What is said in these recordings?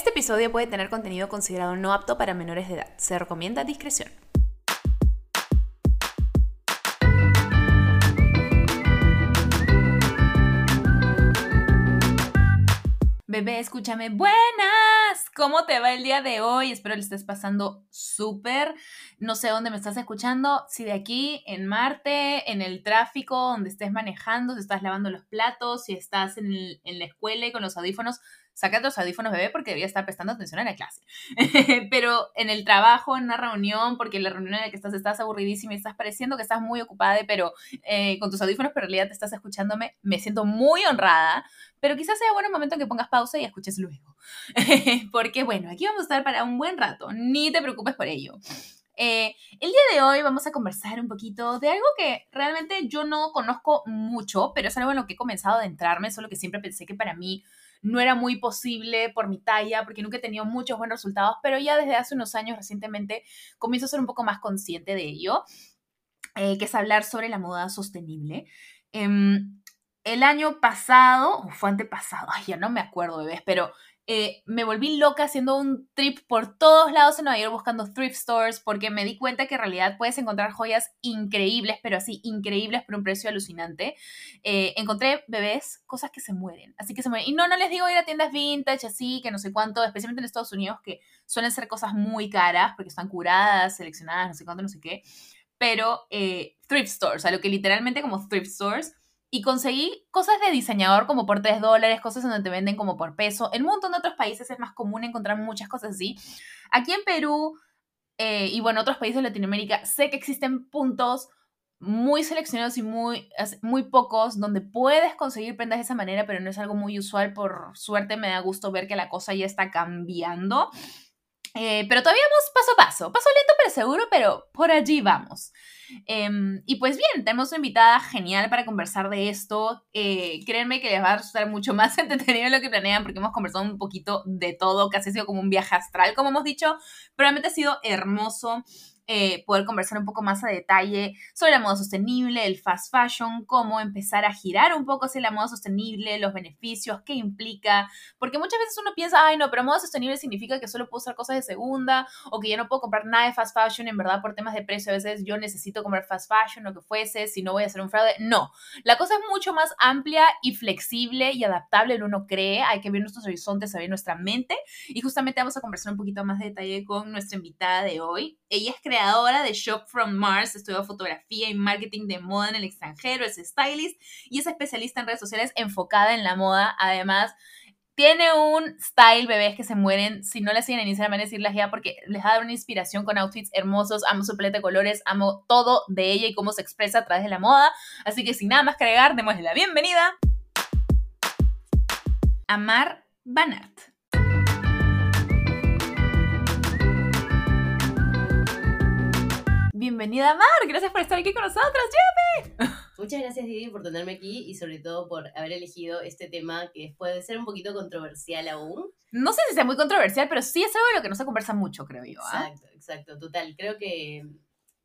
Este episodio puede tener contenido considerado no apto para menores de edad. Se recomienda discreción. Bebé, escúchame. Buenas. ¿Cómo te va el día de hoy? Espero le estés pasando súper. No sé dónde me estás escuchando. Si de aquí, en Marte, en el tráfico, donde estés manejando, si estás lavando los platos, si estás en, en la escuela y con los audífonos, saca los audífonos, bebé, porque debería estar prestando atención en la clase. Pero en el trabajo, en una reunión, porque la reunión en la que estás estás aburridísima y estás pareciendo que estás muy ocupada, pero eh, con tus audífonos, pero en realidad te estás escuchándome, me siento muy honrada. Pero quizás sea bueno momento que pongas pausa y escuches luego. porque bueno, aquí vamos a estar para un buen rato. Ni te preocupes por ello. Eh, el día de hoy vamos a conversar un poquito de algo que realmente yo no conozco mucho, pero es algo en lo que he comenzado a adentrarme, solo que siempre pensé que para mí no era muy posible por mi talla, porque nunca he tenido muchos buenos resultados, pero ya desde hace unos años recientemente comienzo a ser un poco más consciente de ello, eh, que es hablar sobre la moda sostenible. Em, el año pasado, o fue antepasado, ay, ya no me acuerdo, bebés, pero eh, me volví loca haciendo un trip por todos lados en Nueva York buscando thrift stores porque me di cuenta que en realidad puedes encontrar joyas increíbles, pero así increíbles por un precio alucinante. Eh, encontré bebés, cosas que se mueren, así que se mueren. Y no, no les digo ir a tiendas vintage, así, que no sé cuánto, especialmente en Estados Unidos, que suelen ser cosas muy caras porque están curadas, seleccionadas, no sé cuánto, no sé qué. Pero eh, thrift stores, a lo que literalmente como thrift stores y conseguí cosas de diseñador como por 3 dólares, cosas donde te venden como por peso. En un montón de otros países es más común encontrar muchas cosas así. Aquí en Perú eh, y bueno, otros países de Latinoamérica, sé que existen puntos muy seleccionados y muy, muy pocos donde puedes conseguir prendas de esa manera, pero no es algo muy usual. Por suerte me da gusto ver que la cosa ya está cambiando. Eh, pero todavía vamos paso a paso, paso lento pero seguro, pero por allí vamos. Em, y pues bien, tenemos una invitada genial para conversar de esto. Eh, créanme que les va a resultar mucho más entretenido de lo que planean porque hemos conversado un poquito de todo, casi ha sido como un viaje astral, como hemos dicho, pero realmente ha sido hermoso. Eh, poder conversar un poco más a detalle sobre la moda sostenible, el fast fashion, cómo empezar a girar un poco hacia la moda sostenible, los beneficios, qué implica, porque muchas veces uno piensa, ay no, pero moda sostenible significa que solo puedo usar cosas de segunda o que ya no puedo comprar nada de fast fashion, en verdad por temas de precio a veces yo necesito comprar fast fashion o que fuese, si no voy a hacer un fraude. No, la cosa es mucho más amplia y flexible y adaptable en uno cree, hay que ver nuestros horizontes, abrir nuestra mente y justamente vamos a conversar un poquito más de detalle con nuestra invitada de hoy. Ella es creadora creadora de Shop from Mars, estudió fotografía y marketing de moda en el extranjero, es stylist y es especialista en redes sociales enfocada en la moda. Además, tiene un style, bebés que se mueren. Si no la siguen en Instagram, van a decirles ya porque les va a dar una inspiración con outfits hermosos. Amo su paleta de colores, amo todo de ella y cómo se expresa a través de la moda. Así que sin nada más que agregar, démosle la bienvenida a Mar Banart. Bienvenida Mar, gracias por estar aquí con nosotros, llévame. Muchas gracias Didi por tenerme aquí y sobre todo por haber elegido este tema que puede ser un poquito controversial aún. No sé si sea muy controversial, pero sí es algo de lo que no se conversa mucho, creo yo. ¿ah? Exacto, exacto, total. Creo que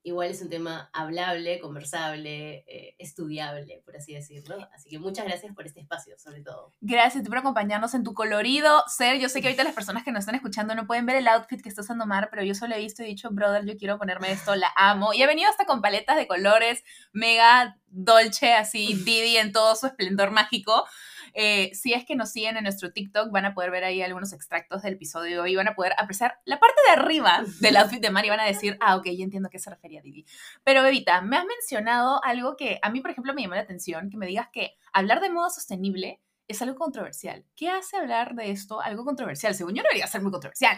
igual es un tema hablable, conversable, eh, estudiable, por así decirlo. Así que muchas gracias por este espacio, sobre todo. Gracias por acompañarnos en tu colorido ser. Yo sé que ahorita las personas que nos están escuchando no pueden ver el outfit que está usando Mar, pero yo solo he visto y dicho, brother, yo quiero ponerme esto, la amo. Y he venido hasta con paletas de colores, mega dolce, así, Didi en todo su esplendor mágico. Eh, si es que nos siguen en nuestro TikTok, van a poder ver ahí algunos extractos del episodio y van a poder apreciar la parte de arriba del outfit de Mari y van a decir, ah, ok, ya entiendo a qué se refería Didi. Pero, Bebita, me has mencionado algo que a mí, por ejemplo, me llamó la atención, que me digas que hablar de moda sostenible es algo controversial. ¿Qué hace hablar de esto algo controversial? Según yo, no debería ser muy controversial.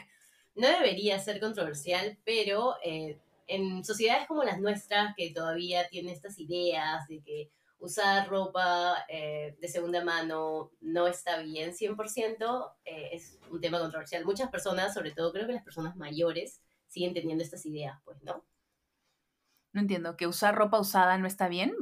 No debería ser controversial, pero eh, en sociedades como las nuestras, que todavía tienen estas ideas de que usar ropa eh, de segunda mano no está bien 100%, eh, es un tema controversial. Muchas personas, sobre todo creo que las personas mayores, siguen teniendo estas ideas, pues, ¿no? No entiendo, ¿que usar ropa usada no está bien?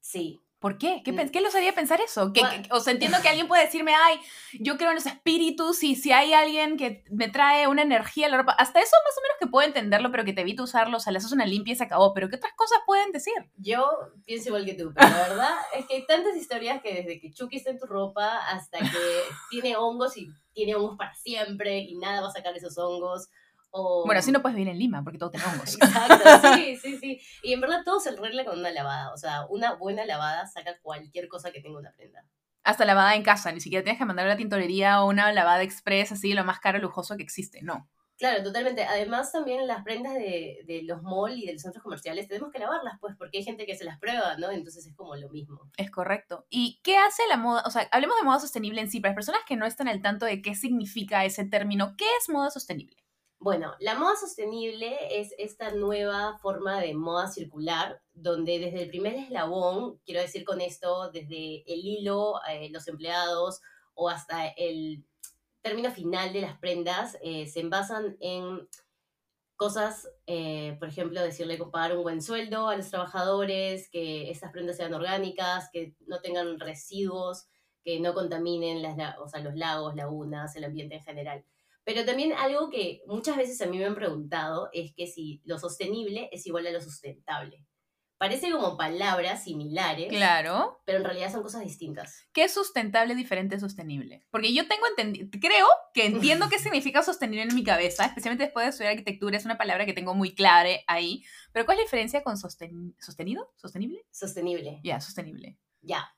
Sí, ¿Por qué? ¿Qué, Mm. qué los haría pensar eso? Que- Bueno. que- o sea, entiendo que alguien puede decirme, ay, yo creo en los espíritus y si hay alguien que me trae una energía a la ropa, hasta eso más o menos que puedo entenderlo, pero que te evita usarlo, o sea, le haces una limpia y se acabó, pero ¿qué otras cosas pueden decir? Yo pienso igual que tú, pero la verdad es que hay tantas historias que desde que Chucky está en tu ropa hasta que tiene hongos y tiene hongos para siempre y nada va a sacar esos hongos. O... Bueno, así no puedes vivir en Lima porque todo tiene hongos. Exacto, sí, sí, sí. Y en verdad todo se arregla con una lavada. O sea, una buena lavada saca cualquier cosa que tenga una prenda. Hasta lavada en casa, ni siquiera tienes que mandar a la tintorería o una lavada express, así, lo más caro, lujoso que existe, no. Claro, totalmente. Además, también las prendas de, de los malls y de los centros comerciales tenemos que lavarlas, pues, porque hay gente que se las prueba, ¿no? Entonces es como lo mismo. Es correcto. ¿Y qué hace la moda? O sea, hablemos de moda sostenible en sí, para las personas que no están al tanto de qué significa ese término, ¿qué es moda sostenible? Bueno, la moda sostenible es esta nueva forma de moda circular, donde desde el primer eslabón, quiero decir con esto, desde el hilo, eh, los empleados o hasta el término final de las prendas, eh, se basan en cosas, eh, por ejemplo, decirle pagar un buen sueldo a los trabajadores, que estas prendas sean orgánicas, que no tengan residuos, que no contaminen las, la- o sea, los lagos, lagunas, el ambiente en general. Pero también algo que muchas veces a mí me han preguntado es que si lo sostenible es igual a lo sustentable. Parece como palabras similares, Claro. pero en realidad son cosas distintas. ¿Qué es sustentable, diferente, sostenible? Porque yo tengo entendido, creo que entiendo qué significa sostenible en mi cabeza, especialmente después de estudiar arquitectura, es una palabra que tengo muy clara ahí. Pero ¿cuál es la diferencia con sosten sostenido? ¿Sostenible? Sostenible, Ya, sostenible. ya.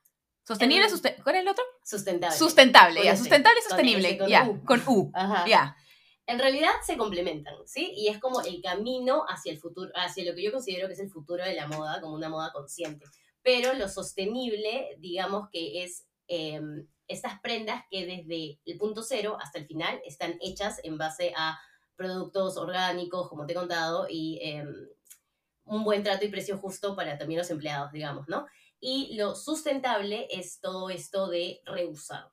Sostenible, ¿cuál es el otro? Sustentable. Sustentable, ya. ese, Sustentable y sostenible, con ya. U. Con U, ya. En realidad se complementan, ¿sí? Y es como el camino hacia el futuro, hacia lo que yo considero que es el futuro de la moda, como una moda consciente. Pero lo sostenible, digamos que es eh, estas prendas que desde el punto cero hasta el final están hechas en base a productos orgánicos, como te he contado, y eh, un buen trato y precio justo para también los empleados, digamos, ¿no? Y lo sustentable es todo esto de reusar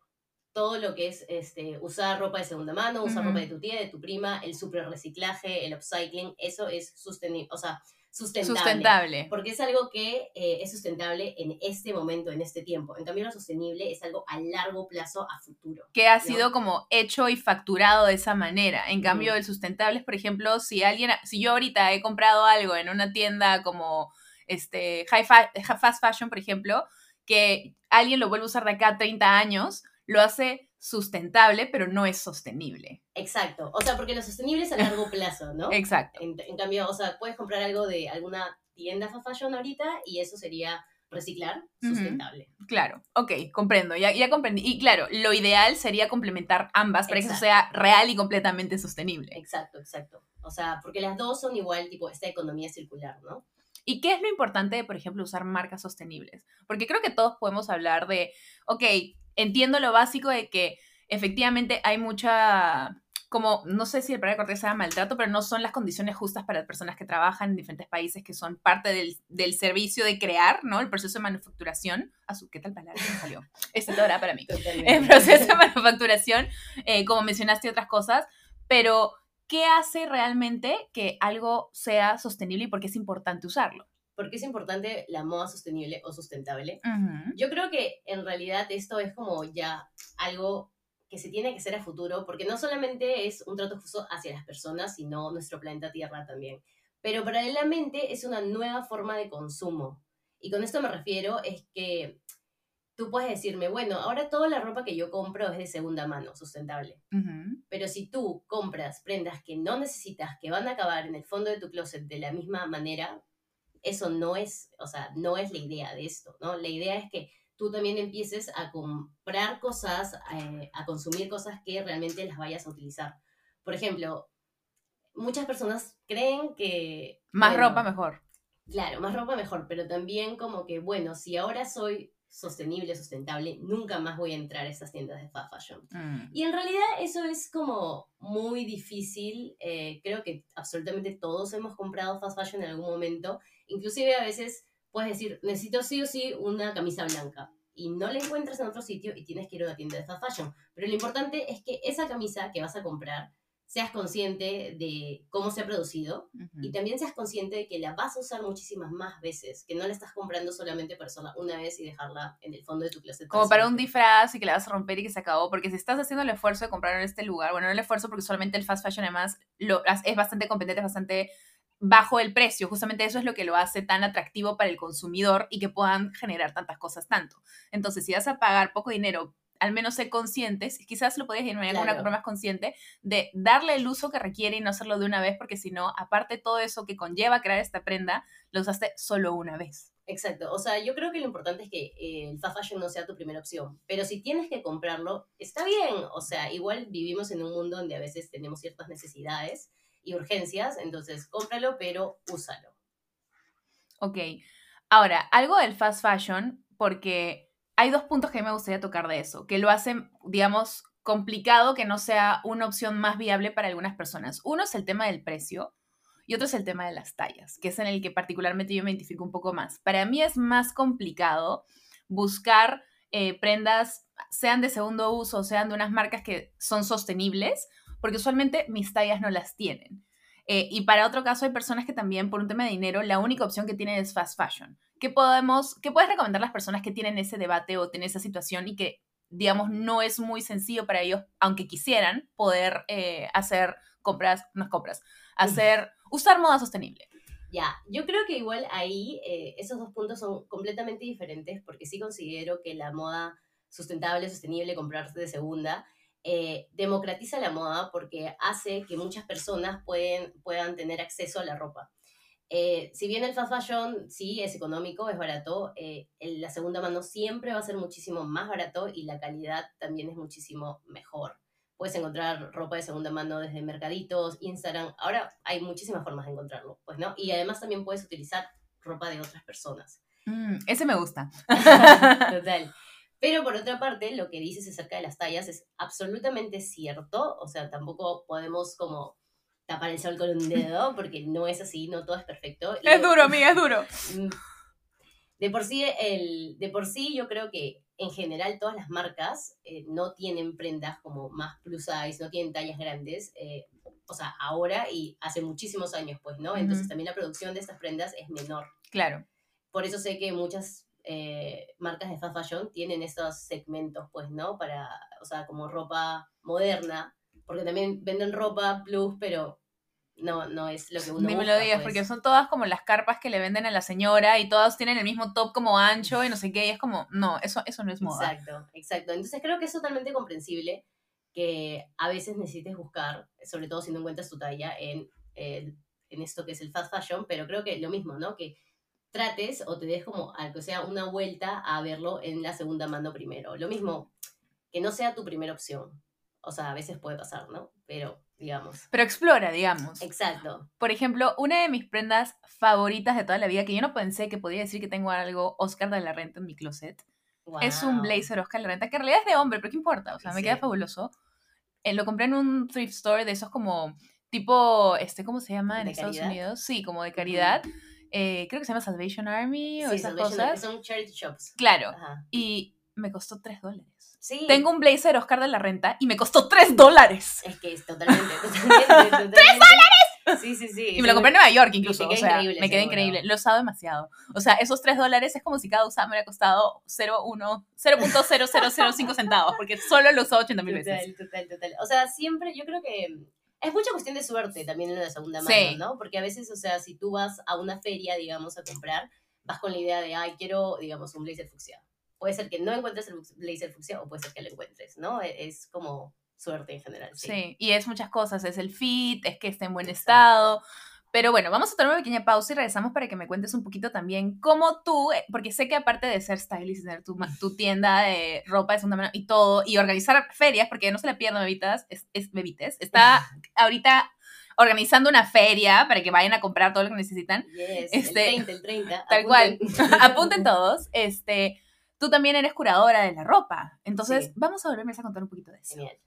todo lo que es este, usar ropa de segunda mano, usar Ujú. ropa de tu tía, de tu prima, el super reciclaje, el upcycling, eso es sostenible, o sea, sustentable. Sustentable. Porque es algo que eh, es sustentable en este momento, en este tiempo. En cambio, lo sostenible es algo a largo plazo, a futuro. que ha ¿no? sido como hecho y facturado de esa manera. En cambio, Ujú. el sustentable es, por ejemplo, si alguien, si yo ahorita he comprado algo en una tienda como este high fa- fast fashion, por ejemplo, que alguien lo vuelve a usar de acá a 30 años, lo hace sustentable, pero no es sostenible. Exacto. O sea, porque lo sostenible es a largo plazo, ¿no? Exacto. En, en cambio, o sea, puedes comprar algo de alguna tienda fast fashion ahorita y eso sería reciclar sustentable. Claro, ok, comprendo, ya, ya comprendí. Y claro, lo ideal sería complementar ambas para que eso Exacto. sea real y completamente sostenible. Exacto, exacto. O sea, porque las dos son igual, tipo, esta economía circular, ¿no? ¿Y qué es lo importante de, por ejemplo, usar marcas sostenibles? Porque creo que todos podemos hablar de, ok, entiendo lo básico de que efectivamente hay mucha, como, no sé si el palabra cortés sea maltrato, pero no son las condiciones justas para las personas que trabajan en diferentes países que son parte del, del servicio de crear, ¿no? El proceso de manufacturación. Ah, ¿Qué tal palabra me salió? Todo era para mí. el proceso de manufacturación, eh, como mencionaste otras cosas, pero ¿qué hace realmente que algo sea sostenible y por qué es importante usarlo? ¿Por qué es importante la moda sostenible o sustentable? Ujú. Yo creo que en realidad esto es como ya algo que se tiene que hacer a futuro, porque no solamente es un trato justo hacia las personas, sino nuestro planeta Tierra también. Pero paralelamente es una nueva forma de consumo. Y con esto me refiero es que tú puedes decirme, bueno, ahora toda la ropa que yo compro es de segunda mano, sustentable. Pero si tú compras prendas que no necesitas, que van a acabar en el fondo de tu closet de la misma manera, eso no es, o sea, no es la idea de esto, ¿no? La idea es que tú también empieces a comprar cosas, eh, a consumir cosas que realmente las vayas a utilizar. Por ejemplo, muchas personas creen que... Más bueno, ropa mejor. Claro, más ropa mejor, pero también como que, bueno, si ahora soy sostenible, sustentable, nunca más voy a entrar a estas tiendas de fast fashion. Mm. Y en realidad eso es como muy difícil. eh, creo que absolutamente todos hemos comprado fast fashion en algún momento. Inclusive a veces puedes decir, necesito sí o sí una camisa blanca. Y no la encuentras en otro sitio y tienes que ir a una tienda de fast fashion. Pero lo importante es que esa camisa que vas a comprar seas consciente de cómo se ha producido Ujú. y también seas consciente de que la vas a usar muchísimas más veces, que no la estás comprando solamente para usarla una vez y dejarla en el fondo de tu closet. Como para un disfraz y que la vas a romper y que se acabó. Porque si estás haciendo el esfuerzo de comprar en este lugar, bueno, no el esfuerzo porque solamente el fast fashion además lo, es bastante competente, es bastante bajo el precio. Justamente eso es lo que lo hace tan atractivo para el consumidor y que puedan generar tantas cosas tanto. Entonces, si vas a pagar poco dinero, al menos ser conscientes, quizás lo podías ir a una Claro. compra más consciente, de darle el uso que requiere y no hacerlo de una vez, porque si no, aparte todo eso que conlleva crear esta prenda, lo usaste solo una vez. Exacto, o sea, yo creo que lo importante es que eh, el fast fashion no sea tu primera opción, pero si tienes que comprarlo, está bien, o sea, igual vivimos en un mundo donde a veces tenemos ciertas necesidades y urgencias, entonces cómpralo, pero úsalo. Ok. Ahora, algo del fast fashion, porque hay dos puntos que me gustaría tocar de eso, que lo hacen, digamos, complicado que no sea una opción más viable para algunas personas. Uno es el tema del precio y otro es el tema de las tallas, que es en el que particularmente yo me identifico un poco más. Para mí es más complicado buscar eh, prendas, sean de segundo uso, sean de unas marcas que son sostenibles, porque usualmente mis tallas no las tienen. Eh, y para otro caso hay personas que también por un tema de dinero la única opción que tienen es fast fashion. ¿Qué, podemos, ¿Qué puedes recomendar a las personas que tienen ese debate o tienen esa situación y que, digamos, no es muy sencillo para ellos, aunque quisieran, poder eh, hacer compras, no compras, hacer, usar moda sostenible? Ya, yo creo que igual ahí eh, esos dos puntos son completamente diferentes porque sí considero que la moda sustentable, sostenible, comprarse de segunda, eh, democratiza la moda porque hace que muchas personas pueden, puedan tener acceso a la ropa. Eh, si bien el fast fashion sí es económico, es barato, eh, la segunda mano siempre va a ser muchísimo más barato y la calidad también es muchísimo mejor. Puedes encontrar ropa de segunda mano desde mercaditos, Instagram. Ahora hay muchísimas formas de encontrarlo, pues, ¿no? Y además también puedes utilizar ropa de otras personas. Mm, ese me gusta. Total. Pero por otra parte, lo que dices acerca de las tallas es absolutamente cierto. O sea, tampoco podemos como tapar el sol con un dedo, porque no es así, no todo es perfecto. Y- es duro, amiga, es duro. Mm. De por sí, el, de por sí yo creo que en general todas las marcas eh, no tienen prendas como más plus size, no tienen tallas grandes, eh, o sea, ahora y hace muchísimos años, pues, ¿no? Entonces también la producción de estas prendas es menor. Claro. Por eso sé que muchas eh, marcas de fast fashion tienen estos segmentos, pues, ¿no? Para, o sea, como ropa moderna, porque también venden ropa plus, pero no, no es lo que uno Ni me lo digas, pues. porque son todas como las carpas que le venden a la señora y todas tienen el mismo top como ancho y no sé qué, y es como, no, eso, eso no es moda. Exacto, exacto. Entonces creo que es totalmente comprensible que a veces necesites buscar, sobre todo si no encuentras tu talla, en, eh, en esto que es el fast fashion, pero creo que lo mismo, ¿no? Que trates o te des como, al que sea, una vuelta a verlo en la segunda mano primero. Lo mismo, que no sea tu primera opción. O sea, a veces puede pasar, ¿no? Pero, digamos. Pero explora, digamos. Exacto. Por ejemplo, una de mis prendas favoritas de toda la vida, que yo no pensé que podía decir que tengo algo Oscar de la Renta en mi closet, es un blazer Oscar de la Renta, que en realidad es de hombre, pero ¿qué importa? O sea, me queda fabuloso. Eh, lo compré en un thrift store de esos como, tipo, este, ¿cómo se llama en ¿De Estados caridad? Unidos? Sí, como de caridad. Eh, creo que se llama Salvation Army o Sí, esas Salvation Army, cosas. son charity shops. Claro. Ajá. Y me costó 3 dólares. Sí. Tengo un blazer Oscar de la Renta y me costó 3 dólares. Es que es totalmente, totalmente. ¡Tres dólares! Sí, sí, sí. Y me lo compré en Nueva York incluso. te O queda sea, increíble, me quedé increíble. Lo he usado demasiado. O sea, esos 3 dólares es como si cada usado me hubiera costado 0,1 0.0005 centavos, porque solo lo he usado 80 mil veces. Total, total, total. O sea, siempre, yo creo que es mucha cuestión de suerte también en la segunda mano, Sí. ¿no? Porque a veces, o sea, si tú vas a una feria, digamos, a comprar, vas con la idea de, ay, quiero, digamos, un blazer fucsia. Puede ser que no encuentres el blazer fucsia o puede ser que lo encuentres, ¿no? E- Es como suerte en general. Sí. Sí, y es muchas cosas. Es el fit, es que esté en buen estado. Pero bueno, vamos a tomar una pequeña pausa y regresamos para que me cuentes un poquito también cómo tú, eh, porque sé que aparte de ser stylist, tener tu, tu tienda de ropa de segunda mano y todo, y organizar ferias, porque no se la pierdan, bebitas, es, es bebites, está ahorita organizando una feria para que vayan a comprar todo lo que necesitan. Yes, Este, el 30, el 30. Tal cual. apunten. Apunten todos. Este, tú también eres curadora de la ropa. Entonces, Sí. vamos a volverme a contar un poquito de eso. Genial.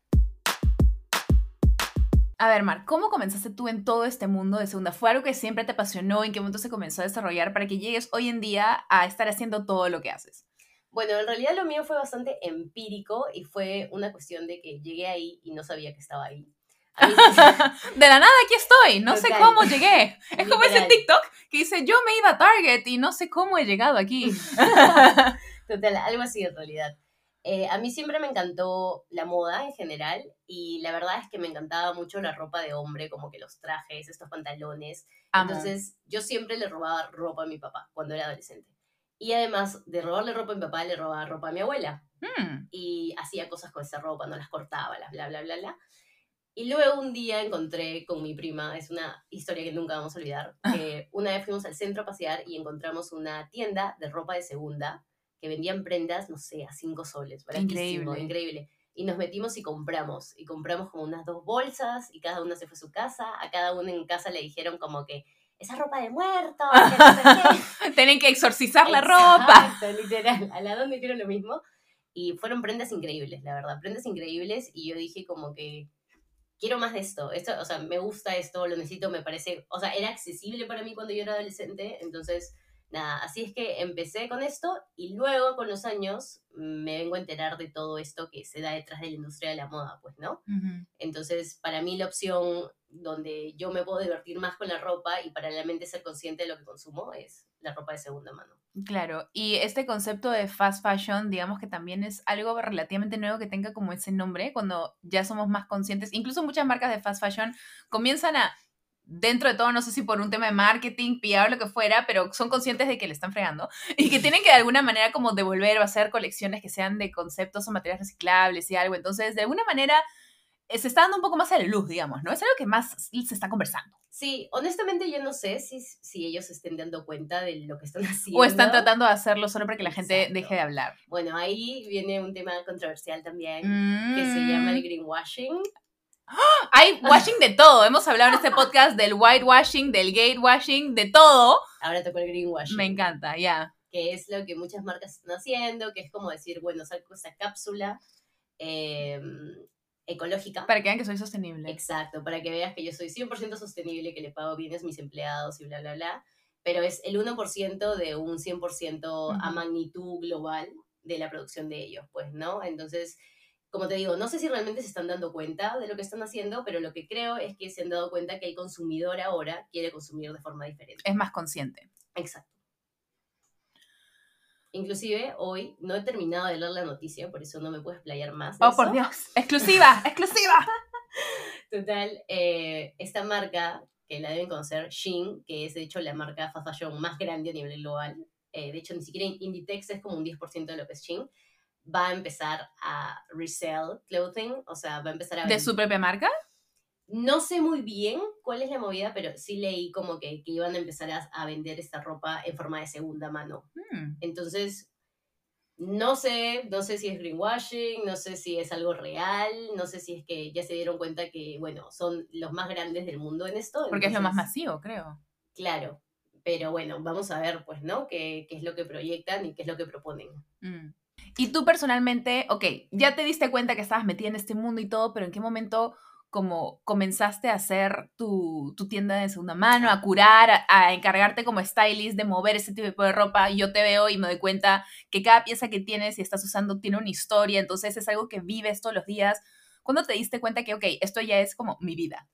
A ver, Mar, ¿cómo comenzaste tú en todo este mundo de segunda? ¿Fue algo que siempre te apasionó? ¿En qué momento se comenzó a desarrollar para que llegues hoy en día a estar haciendo todo lo que haces? Bueno, en realidad lo mío fue bastante empírico y fue una cuestión de que llegué ahí y no sabía que estaba ahí. Mí- De la nada aquí estoy, no sé Total. cómo llegué. Es como ese. TikTok que dice, yo me iba a Target y no sé cómo he llegado aquí. Total, algo así en realidad. Eh, a mí siempre me encantó la moda en general y la verdad es que me encantaba mucho la ropa de hombre, como que los trajes, estos pantalones. Amo. Entonces yo siempre le robaba ropa a mi papá cuando era adolescente. Y además de robarle ropa a mi papá, le robaba ropa a mi abuela. Mm, y hacía cosas con esa ropa, no las cortaba, las bla, bla, bla, bla. Y luego un día encontré con mi prima, es una historia que nunca vamos a olvidar, que una vez fuimos al centro a pasear y encontramos una tienda de ropa de segunda que vendían prendas, no sé, a cinco soles, baratísimo, Increíble. increíble. Y nos metimos y compramos, y compramos como unas dos bolsas y cada una se fue a su casa, a cada uno en casa le dijeron como que, esa ropa de muerto, que no sé qué". Tienen que exorcizar la ropa. Exacto, literal. Al lado me hicieron lo mismo. Y fueron prendas increíbles, la verdad. Prendas increíbles. Y yo dije como que quiero más de esto. esto. O sea, me gusta esto, lo necesito, me parece... O sea, era accesible para mí cuando yo era adolescente. Entonces, nada, así es que empecé con esto. Y luego, con los años, me vengo a enterar de todo esto que se da detrás de la industria de la moda, pues, ¿no? Entonces, para mí la opción donde yo me puedo divertir más con la ropa y paralelamente ser consciente de lo que consumo es la ropa de segunda mano. Claro, y este concepto de fast fashion, digamos que también es algo relativamente nuevo que tenga como ese nombre, cuando ya somos más conscientes, incluso muchas marcas de fast fashion comienzan a, dentro de todo, no sé si por un tema de marketing, pillar lo que fuera, pero son conscientes de que le están fregando y que tienen que de alguna manera como devolver o hacer colecciones que sean de conceptos o materiales reciclables y algo, entonces de alguna manera eh, se está dando un poco más a la luz, digamos, ¿no? Es algo que más se está conversando. Sí, honestamente yo no sé si, si ellos se estén dando cuenta de lo que están haciendo. O están tratando de hacerlo solo para que la gente Exacto. deje de hablar. Bueno, ahí viene un tema controversial también, Mm. que se llama el greenwashing. Hay washing de todo. Hemos hablado en este podcast del whitewashing, del gatewashing, de todo. Ahora tocó el greenwashing. Me encanta, ya. que es lo que muchas marcas están haciendo, que es como decir, bueno, saco esta cápsula eh, ecológica. Para que vean que soy sostenible. Exacto, para que veas que yo soy 100% sostenible, que le pago bienes a mis empleados y bla, bla, bla. Pero es el 1% de un 100% a Ujú. magnitud global de la producción de ellos, pues, ¿no? Entonces, como te digo, no sé si realmente se están dando cuenta de lo que están haciendo, pero lo que creo es que se han dado cuenta que el consumidor ahora quiere consumir de forma diferente. Es más consciente. Exacto. Inclusive hoy no he terminado de leer la noticia, por eso no me puedo explayar más. de Oh, por eso. Dios. Exclusiva, exclusiva. Total, eh, esta marca que la deben conocer, Shein, que es de hecho la marca fast fashion más grande a nivel global, eh, de hecho ni siquiera Inditex es como un 10% de lo que es Shein, va a empezar a resell clothing, o sea, va a empezar a ¿De su propia marca? No sé muy bien cuál es la movida, pero sí leí como que, que iban a empezar a, a vender esta ropa en forma de segunda mano. Mm. Entonces, no sé, no sé si es greenwashing, no sé si es algo real, no sé si es que ya se dieron cuenta que, bueno, son los más grandes del mundo en esto. Porque es lo más masivo, creo. Claro, pero bueno, vamos a ver, pues, ¿no? ¿Qué, qué es lo que proyectan y qué es lo que proponen? Mm. Y tú personalmente, ok, ya te diste cuenta que estabas metida en este mundo y todo, pero ¿en qué momento como comenzaste a hacer tu, tu tienda de segunda mano, a curar, a, encargarte como stylist de mover ese tipo de ropa? Yo te veo y me doy cuenta que cada pieza que tienes y estás usando tiene una historia, entonces es algo que vives todos los días. ¿Cuándo te diste cuenta que, ok, esto ya es como mi vida?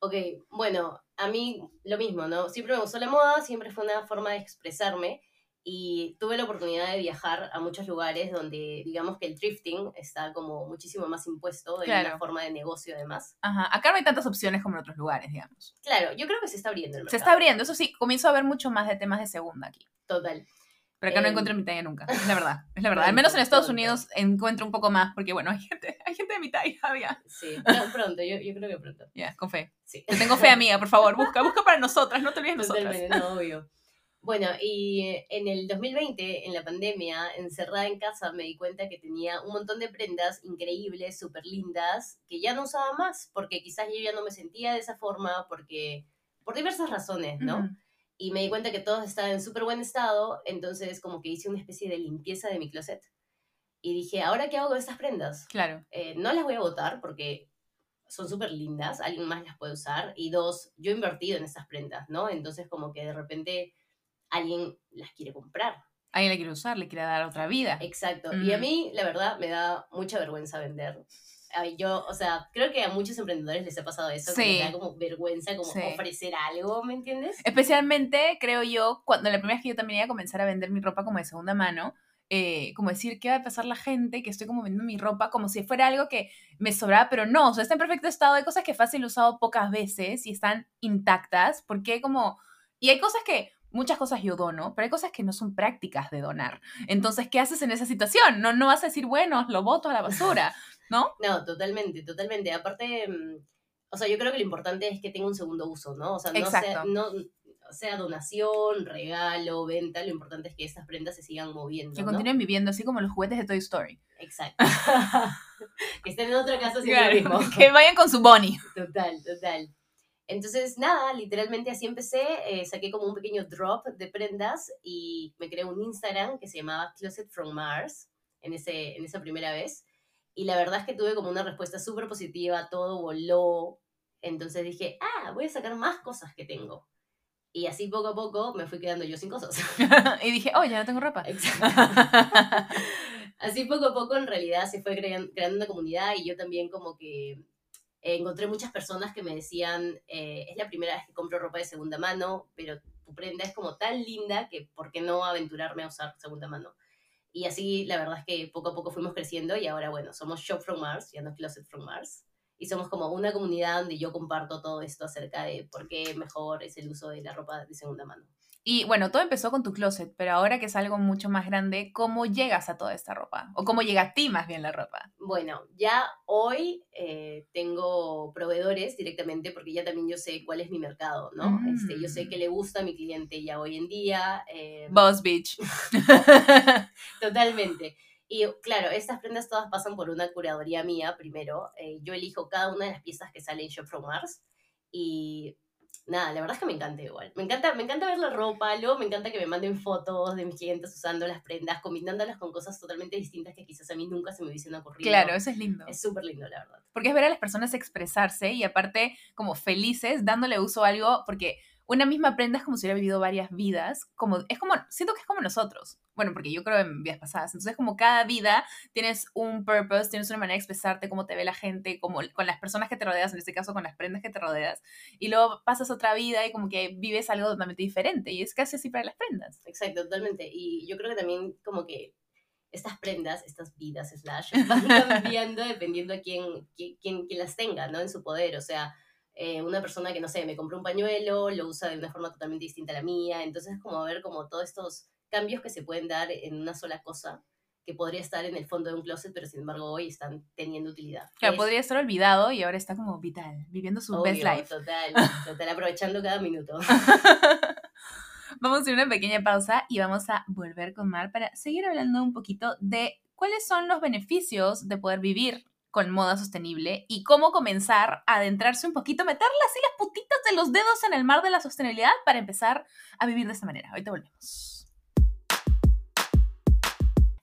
Ok, bueno, a mí lo mismo, ¿no? Siempre me gustó la moda, siempre fue una forma de expresarme y tuve la oportunidad de viajar a muchos lugares donde digamos que el thrifting está como muchísimo más impuesto en Claro. una forma de negocio además. Ajá, acá no hay tantas opciones como en otros lugares, digamos. Claro, yo creo que se está abriendo el Se mercado. está abriendo, eso sí, comienzo a ver mucho más de temas de segunda aquí. Total. Pero acá no Em, encuentro mi talla nunca, es la verdad, es la verdad. Al menos en Estados pronto. Unidos encuentro un poco más, porque bueno, hay gente, hay gente de mi talla todavía. Sí, Pr- pronto, yo, yo creo que pronto. Ya, con fe. Sí. Te tengo fe, amiga, por favor, busca, busca para nosotras, no te olvides de nosotras. Totalmente, no, obvio. Bueno, y en el 2020, en la pandemia, encerrada en casa, me di cuenta que tenía un montón de prendas increíbles, súper lindas, que ya no usaba más, porque quizás yo ya no me sentía de esa forma, porque por diversas razones, ¿no? Y me di cuenta que todos estaban en súper buen estado, entonces como que hice una especie de limpieza de mi closet. Y dije, ¿ahora qué hago con estas prendas? Claro, eh, no las voy a votar porque son súper lindas, alguien más las puede usar. Y dos, yo he invertido en estas prendas, ¿no? Entonces como que de repente alguien las quiere comprar. alguien le quiere usar, le quiere dar otra vida. Exacto. Y a Ujú. mí, la verdad, me da mucha vergüenza vender. Yo, o sea, creo que a muchos emprendedores les ha pasado eso, que Sí. les da como vergüenza como Sí. ofrecer algo, ¿me entiendes? Especialmente, creo yo, cuando la primera vez que yo también iba a comenzar a vender mi ropa como de segunda mano, eh, como decir, ¿qué va a pasar la gente? Que estoy como vendiendo mi ropa como si fuera algo que me sobraba, pero no, o sea, está en perfecto estado. Hay cosas que fácil he usado pocas veces y están intactas, porque como... Y hay cosas que, muchas cosas yo dono, pero hay cosas que no son prácticas de donar. Entonces, ¿qué haces en esa situación? No, no vas a decir, bueno, lo boto a la basura, ¿no? No, totalmente, totalmente. Aparte, mm, o sea, yo creo que lo importante es que tenga un segundo uso, ¿no? O sea, no sea, no, sea donación, regalo, venta, lo importante es que estas prendas se sigan moviendo, Que ¿no? continúen viviendo así como los juguetes de Toy Story. Exacto. que estén en otra casa haciendo Claro, lo mismo. que vayan con su Bonnie. Total, total. Entonces, nada, literalmente así empecé, eh, saqué como un pequeño drop de prendas y me creé un Instagram que se llamaba Closet from Mars en, ese, en esa primera vez. Y la verdad es que tuve como una respuesta súper positiva, todo voló. Entonces dije, ah, voy a sacar más cosas que tengo. Y así poco a poco me fui quedando yo sin cosas. y dije, oh, ya no tengo ropa. Exacto. Así poco a poco en realidad se fue crean- creando una comunidad y yo también como que eh, encontré muchas personas que me decían, eh, es la primera vez que compro ropa de segunda mano, pero tu prenda es como tan linda que ¿por qué no aventurarme a usar segunda mano? Y así la verdad es que poco a poco fuimos creciendo y ahora bueno, somos Shop from Mars, ya no Closet from Mars. Y somos como una comunidad donde yo comparto todo esto acerca de por qué mejor es el uso de la ropa de segunda mano. Y bueno, todo empezó con tu closet, pero ahora que es algo mucho más grande, ¿cómo llegas a toda esta ropa? O cómo llega a ti más bien la ropa. Bueno, ya hoy eh, tengo proveedores directamente porque ya también yo sé cuál es mi mercado, ¿no? Mm. Este, yo sé que le gusta a mi cliente ya hoy en día. eh, Boss Bitch. totalmente. Y claro, estas prendas todas pasan por una curaduría mía primero. Eh, yo elijo cada una de las piezas que salen en Shop from Mars y nada, la verdad es que me encanta igual. Me encanta, me encanta ver la ropa, luego me encanta que me manden fotos de mis clientes usando las prendas, combinándolas con cosas totalmente distintas que quizás a mí nunca se me hubiesen ocurrido. claro, eso es lindo. Es súper lindo, la verdad. Porque es ver a las personas expresarse y aparte como felices, dándole uso a algo, porque una misma prenda es como si hubiera vivido varias vidas, como, es como, siento que es como nosotros, bueno, porque yo creo en vidas pasadas, entonces como cada vida tienes un purpose, tienes una manera de expresarte, cómo te ve la gente, como con las personas que te rodeas, en este caso con las prendas que te rodeas, y luego pasas otra vida y como que vives algo totalmente diferente, y es casi así para las prendas. Exacto, totalmente. Y yo creo que también como que estas prendas, estas vidas, slash, van cambiando dependiendo a quién, quién, quién, quién las tenga, ¿no? En su poder. O sea, eh, una persona que, no sé, me compró un pañuelo, lo usa de una forma totalmente distinta a la mía. Entonces, como ver como todos estos cambios que se pueden dar en una sola cosa que podría estar en el fondo de un closet, pero sin embargo hoy están teniendo utilidad. Claro, Es podría estar olvidado y ahora está como vital, viviendo su best obvio, life. Total, total, aprovechando cada minuto. Vamos a hacer una pequeña pausa y vamos a volver con Mar para seguir hablando un poquito de cuáles son los beneficios de poder vivir con moda sostenible y cómo comenzar a adentrarse un poquito, meterle así las putitas de los dedos en el mar de la sostenibilidad para empezar a vivir de esta manera. Ahorita volvemos.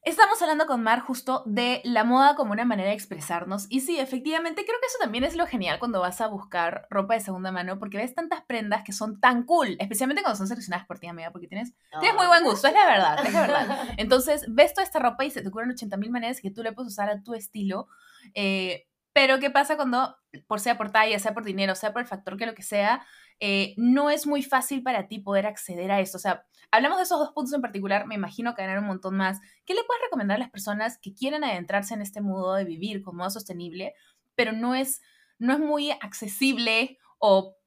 Estamos hablando con Mar justo de la moda como una manera de expresarnos. Y sí, efectivamente, creo que eso también es lo genial cuando vas a buscar ropa de segunda mano, porque ves tantas prendas que son tan cool, especialmente cuando son seleccionadas por ti, amiga, porque tienes, tienes muy buen gusto, es la verdad, es la verdad. Entonces, ves toda esta ropa y se te ocurren 80 mil maneras que tú le puedes usar a tu estilo. eh, pero, ¿qué pasa cuando, por sea por talla, sea por dinero, sea por el factor que lo que sea, eh, no es muy fácil para ti poder acceder a esto? O sea, hablamos de esos dos puntos en particular, me imagino que habrá un montón más. ¿Qué le puedes recomendar a las personas que quieren adentrarse en este modo de vivir con modo sostenible, pero no es, no es muy accesible o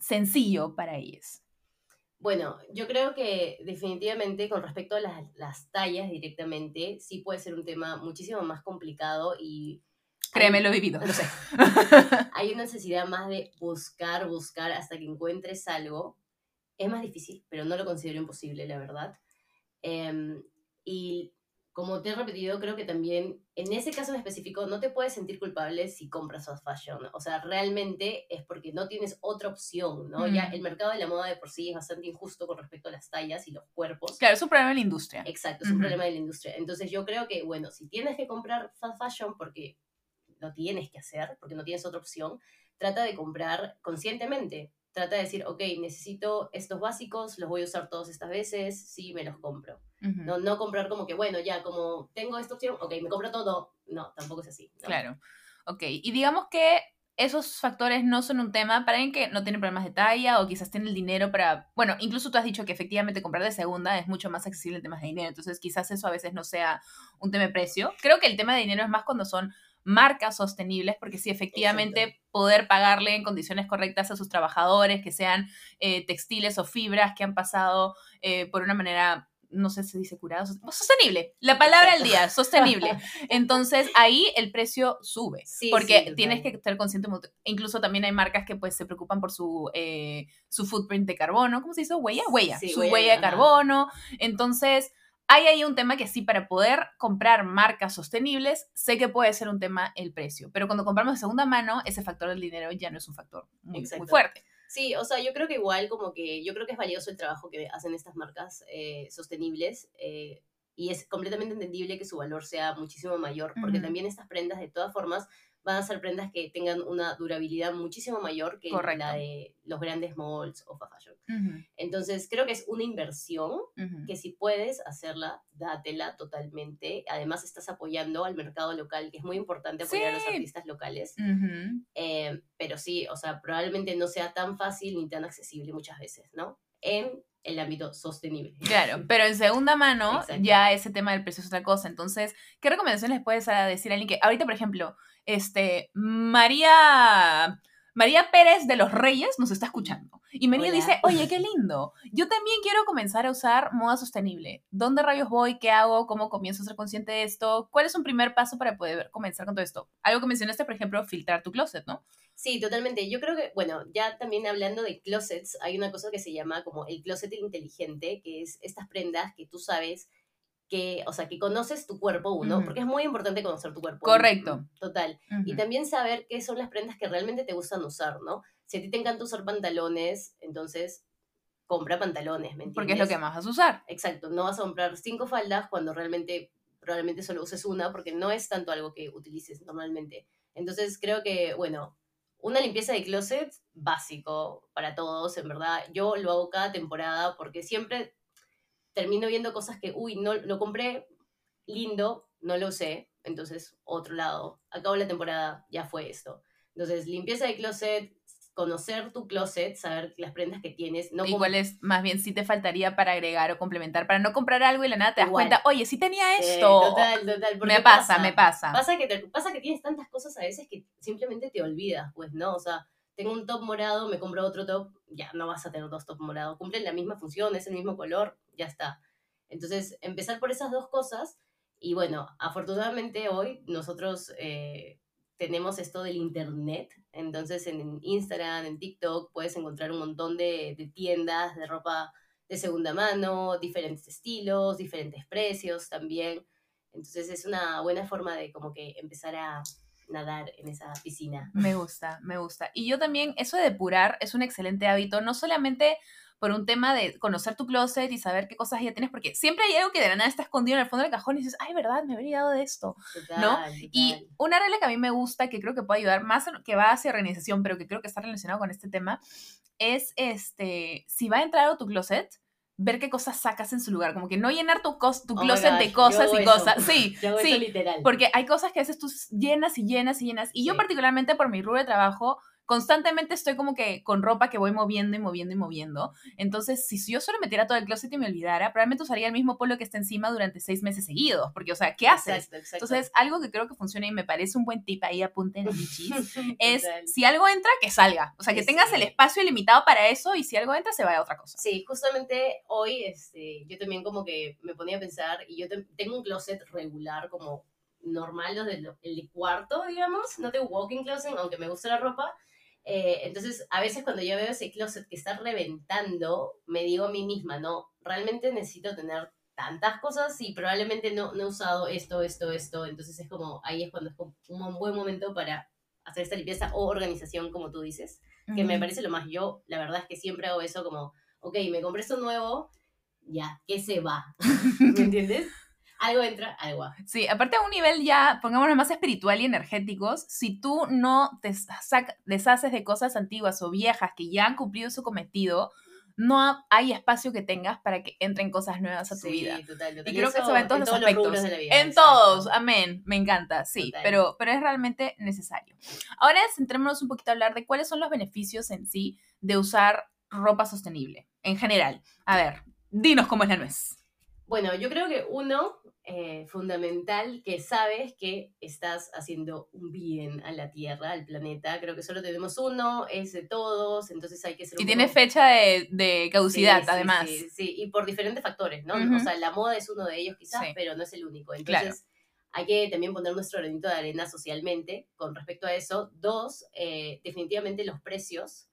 sencillo para ellos? Bueno, yo creo que definitivamente con respecto a las, las tallas directamente, sí puede ser un tema muchísimo más complicado y Créeme, lo he vivido, lo sé. hay una necesidad más de buscar, buscar hasta que encuentres algo. Es más difícil, pero no lo considero imposible, la verdad. Em, y como te he repetido, creo que también en ese caso en específico no te puedes sentir culpable si compras fast fashion. O sea, realmente es porque no tienes otra opción, ¿no? Ya Mm. el mercado de la moda de por sí es bastante injusto con respecto a las tallas y los cuerpos. Claro, es un problema de la industria. Exacto, es un problema de la industria. Entonces yo creo que, bueno, si tienes que comprar fast fashion porque lo tienes que hacer, porque no tienes otra opción, trata de comprar conscientemente. Trata de decir, ok, necesito estos básicos, los voy a usar todas estas veces, sí, me los compro. No, no comprar como que, bueno, ya, como tengo esta opción, ok, me compro todo. No, tampoco es así. ¿no? Claro. Ok, y digamos que esos factores no son un tema para alguien que no tiene problemas de talla o quizás tiene el dinero para, bueno, incluso tú has dicho que efectivamente comprar de segunda es mucho más accesible en temas de dinero, entonces quizás eso a veces no sea un tema de precio. Creo que el tema de dinero es más cuando son marcas sostenibles, porque sí, efectivamente poder pagarle en condiciones correctas a sus trabajadores, que sean eh, textiles o fibras que han pasado eh, por una manera no sé si se dice curado, sostenible, la palabra del día, sostenible. Entonces ahí el precio sube, porque tienes que estar consciente, incluso también hay marcas que pues se preocupan por su, eh, su footprint de carbono, ¿cómo se dice? Huella, huella, su huella, de carbono. Entonces hay ahí un tema que sí, para poder comprar marcas sostenibles, sé que puede ser un tema el precio, pero cuando compramos de segunda mano, ese factor del dinero ya no es un factor muy, fuerte. Sí, o sea, yo creo que igual como que, yo creo que es valioso el trabajo que hacen estas marcas eh, sostenibles eh, y es completamente entendible que su valor sea muchísimo mayor, porque también estas prendas de todas formas van a ser prendas que tengan una durabilidad muchísimo mayor que la de los grandes malls o fast fashion. Entonces, creo que es una inversión que si puedes hacerla, dátela totalmente. Además, estás apoyando al mercado local, que es muy importante apoyar a los artistas locales. Eh, pero sí, o sea, probablemente no sea tan fácil ni tan accesible muchas veces, ¿no? En el ámbito sostenible. Claro, pero en segunda mano ya ese tema del precio es otra cosa. Entonces, ¿qué recomendaciones puedes decir a alguien que ahorita, por ejemplo, este, María, María Pérez de los Reyes nos está escuchando? Y María dice, oye, qué lindo, yo también quiero comenzar a usar moda sostenible. ¿Dónde rayos voy? ¿Qué hago? ¿Cómo comienzo a ser consciente de esto? ¿Cuál es un primer paso para poder comenzar con todo esto? Algo que mencionaste, por ejemplo, filtrar tu closet, ¿no? Sí, totalmente. Yo creo que, bueno, ya también hablando de closets, hay una cosa que se llama como el closet inteligente, que es estas prendas que tú sabes que, o sea, que conoces tu cuerpo uno, porque es muy importante conocer tu cuerpo. Correcto. Total. Y también saber qué son las prendas que realmente te gustan usar, ¿no? Si a ti te encanta usar pantalones, entonces compra pantalones, ¿me entiendes? Porque es lo que más vas a usar. Exacto, no vas a comprar cinco faldas cuando realmente probablemente solo uses una, porque no es tanto algo que utilices normalmente. Entonces creo que, bueno, una limpieza de closet básico para todos, en verdad. Yo lo hago cada temporada porque siempre termino viendo cosas que, uy, no lo compré, lindo, no lo usé. Entonces, otro lado, acabo la temporada, ya fue esto. Entonces, limpieza de closet, conocer tu closet, saber las prendas que tienes. No Igual es, más bien, si te faltaría para agregar o complementar, para no comprar algo y la nada te das cuenta, oye, sí tenía esto. total, total. Me pasa, me pasa. Pasa que, pasa que tienes tantas cosas a veces que simplemente te olvidas, pues, ¿no? O sea, tengo un top morado, me compro otro top, ya no vas a tener dos top morados. Cumplen la misma función, es el mismo color, ya está. Entonces, empezar por esas dos cosas. Y bueno, afortunadamente hoy nosotros eh, tenemos esto del Internet. Entonces en Instagram, en TikTok, puedes encontrar un montón de, tiendas de ropa de segunda mano, diferentes estilos, diferentes precios también. Entonces es una buena forma de como que empezar a nadar en esa piscina. Me gusta, me gusta. Y yo también, eso de depurar es un excelente hábito, no solamente por un tema de conocer tu closet y saber qué cosas ya tienes, porque siempre hay algo que de la nada está escondido en el fondo del cajón y dices, ay, verdad, me habría dado de esto, ¿no? Y una regla que a mí me gusta, que creo que puede ayudar más, que va hacia organización, pero que creo que está relacionado con este tema, es, este, si va a entrar a tu closet, ver qué cosas sacas en su lugar, como que no llenar tu, tu oh closet de cosas y cosas. Sí, sí, literal. porque hay cosas que a veces tú llenas y llenas y llenas. Y yo particularmente por mi rubro de trabajo, constantemente estoy como que con ropa que voy moviendo y moviendo y moviendo. Entonces, si yo solo metiera todo el closet y me olvidara, probablemente usaría el mismo polo que está encima durante seis meses seguidos, porque, o sea, ¿qué haces? Entonces, algo que creo que funciona y me parece un buen tip ahí, apunten en es si algo entra, que salga. O sea, que tengas el espacio ilimitado para eso y si algo entra, se vaya a otra cosa. Sí, justamente hoy este, yo también como que me ponía a pensar y yo tengo un closet regular como normal, los del el cuarto, digamos, no tengo walking closet, aunque me gusta la ropa, eh, entonces, a veces cuando yo veo ese closet que está reventando, me digo a mí misma, no, realmente necesito tener tantas cosas y probablemente no, no he usado esto, esto, esto. Entonces es como, ahí es cuando es un buen momento para hacer esta limpieza o organización, como tú dices, que me parece lo más. Yo, la verdad es que siempre hago eso como, ok, me compré esto nuevo, ya, ¿qué se va? ¿Me entiendes? Algo entra, algo Sí, aparte a un nivel ya, pongámoslo más espiritual y energéticos, si tú no te deshaces de cosas antiguas o viejas que ya han cumplido su cometido, no hay espacio que tengas para que entren cosas nuevas a tu Sí, vida. total, total. Y creo que eso va en todos los aspectos. rubros de la vida, En exacto. todos, amén, me encanta, sí, Total. pero, pero es realmente necesario. Ahora centrémonos un poquito a hablar de cuáles son los beneficios en sí de usar ropa sostenible, en general. A ver, dinos cómo es la nuez. Bueno, yo creo que uno eh, fundamental que sabes que estás haciendo un bien a la Tierra, al planeta. Creo que solo tenemos uno, es de todos, entonces hay que ser Y un tiene poco- fecha de, de caducidad, Sí, sí, además. Sí, sí, y por diferentes factores, ¿no? O sea, la moda es uno de ellos quizás, pero no es el único. Claro. Entonces, hay que también poner nuestro granito de arena socialmente con respecto a eso. Dos, eh, definitivamente los precios.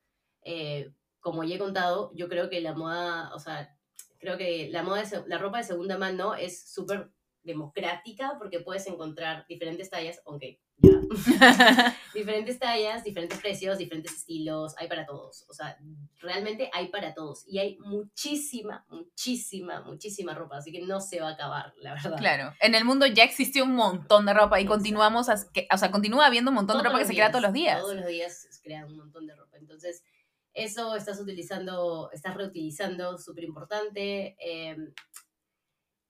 eh, como ya he contado, yo creo que la moda, o sea, creo que la moda, de la ropa de segunda mano es súper democrática porque puedes encontrar diferentes tallas, aunque ya, diferentes tallas, diferentes precios, diferentes estilos, hay para todos. O sea, realmente hay para todos. Y hay muchísima, muchísima, muchísima ropa. Así que no se va a acabar, la verdad. Claro, en el mundo ya existió un montón de ropa y Exacto. continuamos, a- que, o sea, continúa habiendo un montón de ropa que se crea todos los días. Todos los días se crean un montón de ropa. Entonces, eso estás utilizando, estás reutilizando, súper importante. Eh,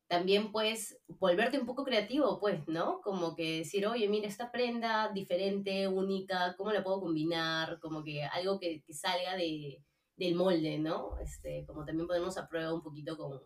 también puedes volverte un poco creativo, pues, ¿no? Como que decir, oye, mira, esta prenda diferente, única, ¿cómo la puedo combinar? Como que algo que, que salga de, del molde, ¿no? Este, como también ponernos a un poquito con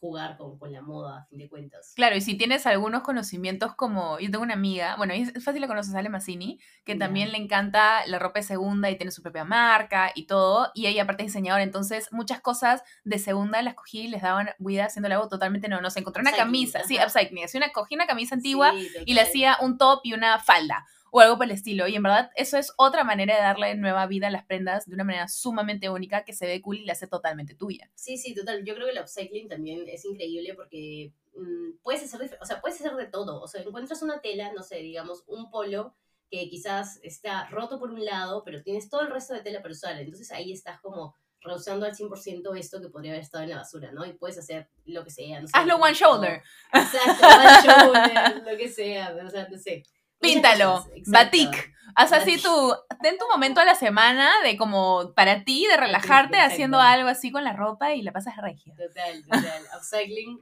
jugar con, con la moda, a fin de cuentas. Claro, y si tienes algunos conocimientos como, yo tengo una amiga, bueno, es fácil la conoces, Ale Mazzini, que también le encanta la ropa de segunda y tiene su propia marca y todo, y ella aparte es diseñadora, entonces muchas cosas de segunda las cogí y les daban vida haciéndole algo totalmente nuevo, no sé, encontré una camisa, sí, ajá. upcycling, hacía una, cogí una camisa antigua Sí, y le hacía un top y una falda o algo por el estilo. Y en verdad, eso es otra manera de darle nueva vida a las prendas de una manera sumamente única que se ve cool y la hace totalmente tuya. Sí, sí, total. Yo creo que el upcycling también es increíble porque mm, puedes hacer, o sea, puedes hacer de todo. O sea, encuentras una tela, no sé, digamos, un polo que quizás está roto por un lado, pero tienes todo el resto de tela para usar. Entonces ahí estás como reusando al 100% esto que podría haber estado en la basura, ¿no? Y puedes hacer lo que sea. No sé, Hazlo one shoulder. Exacto, one shoulder, lo que sea, o sea, no sé. Píntalo, batik. Haz así tu, ten tu momento a la semana de como para ti, de relajarte exacto. haciendo algo así con la ropa y la pasas regio. Total, total. Upcycling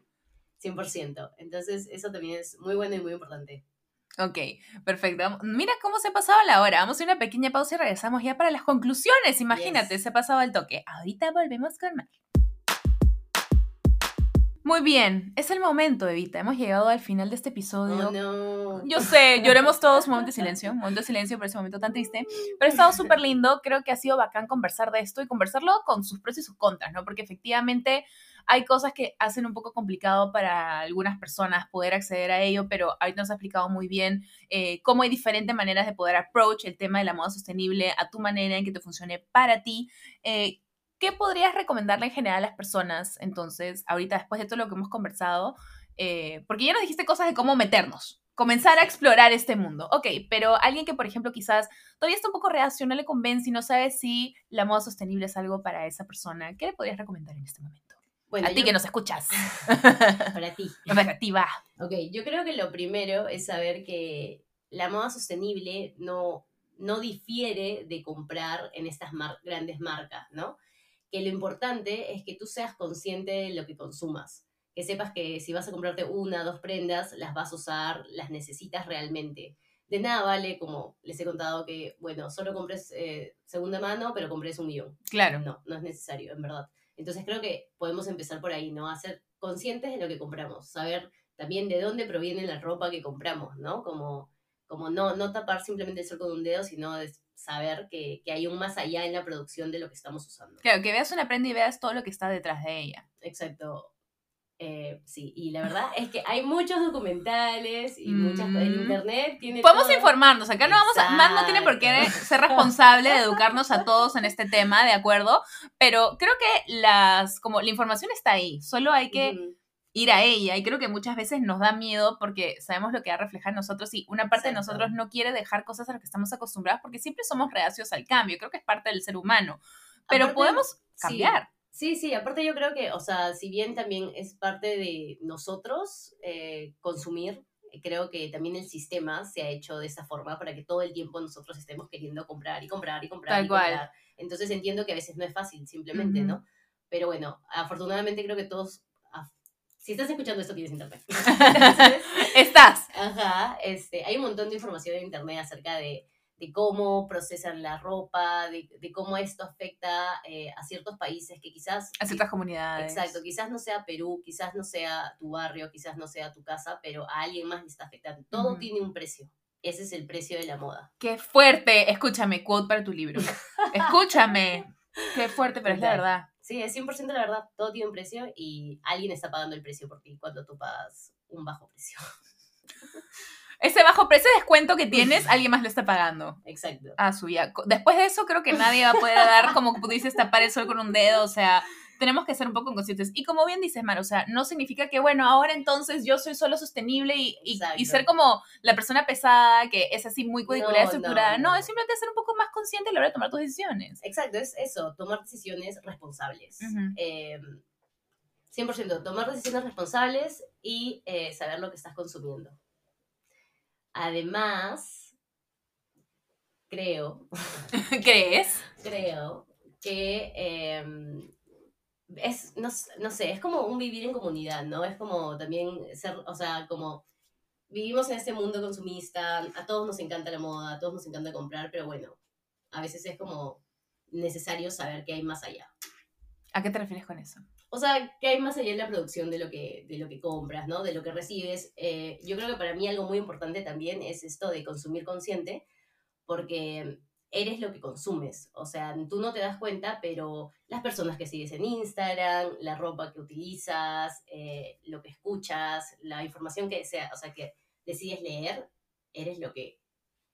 100%. Entonces, eso también es muy bueno y muy importante. Ok, perfecto. Mira cómo se ha pasado la hora. Vamos a hacer una pequeña pausa y regresamos ya para las conclusiones. Imagínate, Yes. se ha pasado el toque. Ahorita volvemos con más. Muy bien, es el momento, Evita. Hemos llegado al final de este episodio. Oh, no. Yo sé, lloremos todos, un momento de silencio, un momento de silencio por ese momento tan triste, pero ha estado súper lindo, creo que ha sido bacán conversar de esto y conversarlo con sus pros y sus contras, ¿no? Porque efectivamente hay cosas que hacen un poco complicado para algunas personas poder acceder a ello, pero ahorita nos ha explicado muy bien eh, cómo hay diferentes maneras de poder approach el tema de la moda sostenible a tu manera en que te funcione para ti. Eh, ¿Qué podrías recomendarle en general a las personas, entonces, ahorita después de todo lo que hemos conversado? Eh, porque ya nos dijiste cosas de cómo meternos, comenzar a explorar este mundo. Ok, pero alguien que, por ejemplo, quizás todavía está un poco reacio, no le convence y no sabe si la moda sostenible es algo para esa persona, ¿qué le podrías recomendar en este momento? Bueno, a ti yo- que nos escuchas. Para ti. Para ti, va. Ok, yo creo que lo primero es saber que la moda sostenible no, no difiere de comprar en estas mar- grandes marcas, ¿no? Que lo importante es que tú seas consciente de lo que consumas. Que sepas que si vas a comprarte una, dos prendas, las vas a usar, las necesitas realmente. De nada vale, como les he contado, que, bueno, solo compres eh, segunda mano, pero compres un millón. Claro. No, no es necesario, en verdad. Entonces creo que podemos empezar por ahí, ¿no? A ser conscientes de lo que compramos, saber también de dónde proviene la ropa que compramos, ¿no? Como, como no, no tapar simplemente el sol con un dedo, sino de saber que, que hay un más allá en la producción de lo que estamos usando. Claro, que veas una prenda y veas todo lo que está detrás de ella. Exacto. Eh, sí, y la verdad es que hay muchos documentales y muchas Mm. el internet tiene Podemos todo. informarnos, acá no vamos a, Matt no tiene por qué ser responsable de educarnos a todos en este tema, ¿de acuerdo? Pero creo que las, como la información está ahí, solo hay que. Ir a ella y creo que muchas veces nos da miedo porque sabemos lo que va a reflejar en nosotros y una parte de nosotros no quiere dejar cosas a las que estamos acostumbrados porque siempre somos reacios al cambio, creo que es parte del ser humano, pero Aparte, podemos cambiar. Sí, sí, aparte yo creo que, o sea, si bien también es parte de nosotros eh, consumir, creo que también el sistema se ha hecho de esa forma para que todo el tiempo nosotros estemos queriendo comprar y comprar y comprar Tal y cual. comprar. Entonces entiendo que a veces no es fácil, simplemente. ¿no? Pero bueno, afortunadamente creo que todos si estás escuchando esto, tienes internet. estás. Ajá, este, hay un montón de información en internet acerca de, de cómo procesan la ropa, de, de cómo esto afecta eh, a ciertos países que quizás... A ciertas comunidades. Exacto, quizás no sea Perú, quizás no sea tu barrio, quizás no sea tu casa, pero a alguien más le está afectando. Todo tiene un precio. Ese es el precio de la moda. Qué fuerte. Escúchame, quote para tu libro. Escúchame. Qué fuerte, pero es la verdad. Sí, es 100% la verdad. Todo tiene un precio y alguien está pagando el precio por ti cuando tú pagas un bajo precio. Ese bajo precio de descuento que tienes, alguien más lo está pagando. Exacto. Ah, su ya. Después de eso, creo que nadie va a poder dar, como dices, tapar el sol con un dedo. O sea, tenemos que ser un poco conscientes. Y como bien dices, Mar, o sea, no significa que, bueno, ahora entonces yo soy solo sostenible y, y, ser como la persona pesada que es así muy cuadriculada, estructurada. No, es simplemente ser un poco más consciente a la hora de tomar tus decisiones. Exacto, es eso, tomar decisiones responsables. 100%, em, tomar decisiones responsables y eh, saber lo que estás consumiendo. Además, creo. ¿Crees? creo que em, es, no, no, sé, es como un vivir en comunidad, ¿no? Es como también ser, o sea, como vivimos en este mundo consumista, a todos nos encanta la moda, a todos nos encanta comprar, pero bueno, a veces es como necesario saber qué hay más allá. ¿A qué te refieres con eso? O sea, qué hay más allá en la producción de lo que, de lo que compras, ¿no? De lo que recibes. Eh, yo creo que para mí algo muy importante también es esto de consumir consciente, porque eres lo que consumes. O sea, tú no te das cuenta, pero las personas que sigues en Instagram, la ropa que utilizas, eh, lo que escuchas, la información que sea, o sea, que decides leer, eres lo que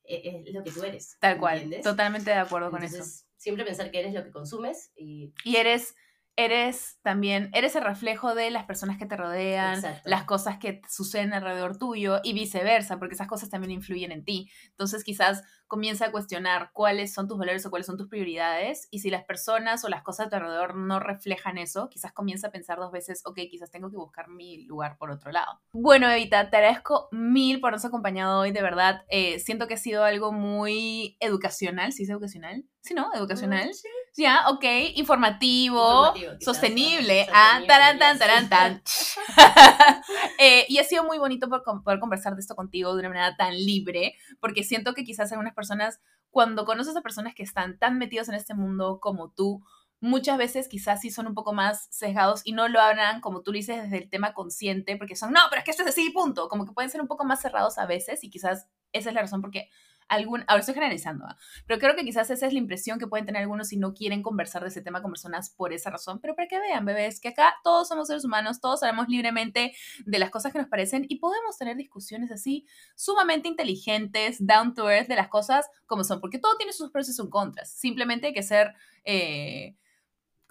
e, es lo que tú eres. Tal cual. Totalmente de acuerdo con eso. Siempre pensar que eres lo que consumes y... Y eres eres también, eres el reflejo de las personas que te rodean, las cosas que suceden alrededor tuyo y viceversa, porque esas cosas también influyen en ti. Entonces quizás comienza a cuestionar cuáles son tus valores o cuáles son tus prioridades y si las personas o las cosas a tu alrededor no reflejan eso, quizás comienza a pensar dos veces, ok, quizás tengo que buscar mi lugar por otro lado. Bueno, Evita, te agradezco mil por habernos acompañado hoy, de verdad. Eh, siento que ha sido algo muy educacional, ¿sí es educacional? Sí, ¿no? Educacional. Mm, ya, ok. Informativo, sostenible. Ah, taran, tan, tan. Eh, y ha sido muy bonito poder conversar de esto contigo de una manera tan libre, porque siento que quizás algunas personas, cuando conoces a personas que están tan metidos en este mundo como tú, muchas veces quizás sí son un poco más sesgados y no lo hablan, como tú lo dices, desde el tema consciente, porque son, no, pero es que esto es así, punto. Como que pueden ser un poco más cerrados a veces y quizás esa es la razón porque algún, ahora estoy generalizando, ¿ah? pero creo que quizás esa es la impresión que pueden tener algunos si no quieren conversar de ese tema con personas por esa razón, pero para que vean, bebés, que acá todos somos seres humanos, todos hablamos libremente de las cosas que nos parecen y podemos tener discusiones así sumamente inteligentes, down to earth de las cosas como son, porque todo tiene sus pros y sus contras, simplemente hay que ser... Eh,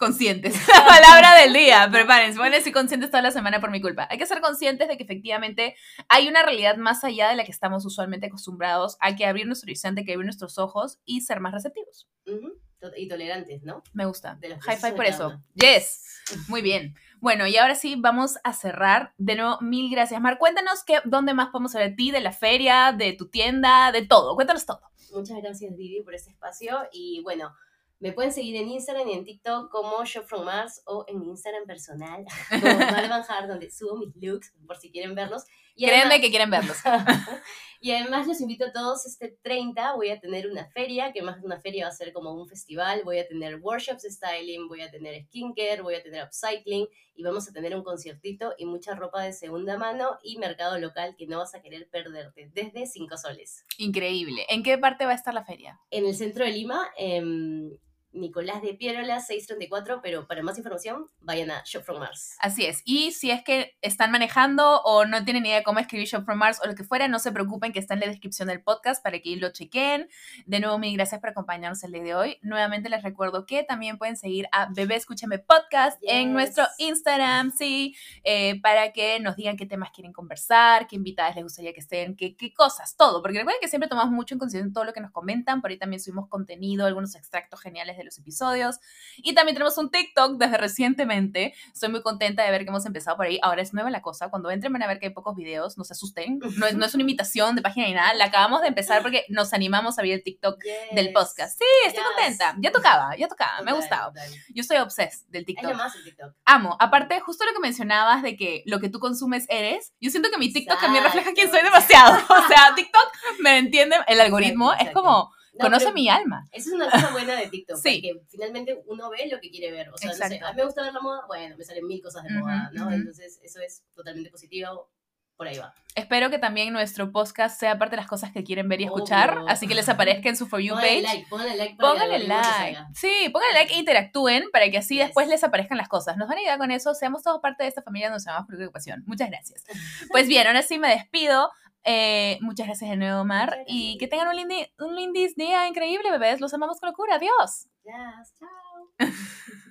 conscientes. Palabra del día, prepárense, bueno, estoy conscientes toda la semana por mi culpa. Hay que ser conscientes de que efectivamente hay una realidad más allá de la que estamos usualmente acostumbrados. Hay que abrir nuestro horizonte, hay que abrir nuestros ojos y ser más receptivos. Y tolerantes, ¿no? Me gusta. High five por eso. Yes. Muy bien. Bueno, y ahora sí, vamos a cerrar. De nuevo, mil gracias, Mar. Cuéntanos qué, dónde más podemos ver de ti, de la feria, de tu tienda, de todo. Cuéntanos todo. Muchas gracias, Vivi, por este espacio. Y bueno, me pueden seguir en Instagram y en TikTok como Shop From Mars o en mi Instagram personal como Mar donde subo mis looks por si quieren verlos. Y Créanme que quieren verlos. y además los invito a todos este 30, voy a tener una feria, que más que una feria va a ser como un festival, voy a tener workshops de styling, voy a tener skincare, voy a tener upcycling y vamos a tener un conciertito y mucha ropa de segunda mano y mercado local que no vas a querer perderte, desde 5 soles. Increíble. ¿En qué parte va a estar la feria? En el centro de Lima, en Nicolás de Pierola 634, pero para más información vayan a Shop from Mars. Así es. Y si es que están manejando o no tienen idea de cómo escribir Shop from Mars o lo que fuera, no se preocupen que está en la descripción del podcast para que lo chequen. De nuevo, mil gracias por acompañarnos el día de hoy. Nuevamente les recuerdo que también pueden seguir a Bebé Escúchame Podcast en nuestro Instagram, sí, eh, para que nos digan qué temas quieren conversar, qué invitadas les gustaría que estén, qué, qué cosas, todo. Porque recuerden que siempre tomamos mucho en consideración todo lo que nos comentan. Por ahí también subimos contenido, algunos extractos geniales de los episodios. Y también tenemos un TikTok desde recientemente. Estoy muy contenta de ver que hemos empezado por ahí. Ahora es nueva la cosa. Cuando entren van a ver que hay pocos videos, no se asusten. No es, no es una imitación de página ni nada. La acabamos de empezar porque nos animamos a ver el TikTok del Yes. podcast. Sí, estoy Yes. contenta. Ya tocaba, ya tocaba. Me ha Total. Yo soy obses del Es TikTok. más el TikTok. Amo. Aparte, justo lo que mencionabas de que lo que tú consumes eres, yo siento que mi TikTok también refleja quién soy demasiado. O sea, TikTok me entiende, el algoritmo es exacto. como, No, conoce mi alma. Eso es una cosa buena de TikTok, Sí. porque finalmente uno ve lo que quiere ver. O sea, no sé, Exacto. a mí me gusta ver la moda, bueno, me salen mil cosas de moda, ¿no? Entonces, eso es totalmente positivo. Por ahí va. Espero que también nuestro podcast sea parte de las cosas que quieren ver y escuchar, Obvio. así que les aparezca en su For You Póngale page. like, póngale like para que te like. Sí, pónganle like e interactúen para que así Yes. después les aparezcan las cosas. Nos van a ayudar con eso. Seamos todos parte de esta familia, nos llamamos preocupación. Muchas gracias. Pues bien, ahora sí me despido. Eh, muchas gracias de nuevo, Mar. Y que tengan un, lindi- un lindis día increíble, bebés. Los amamos con locura. Adiós. Yes, chao.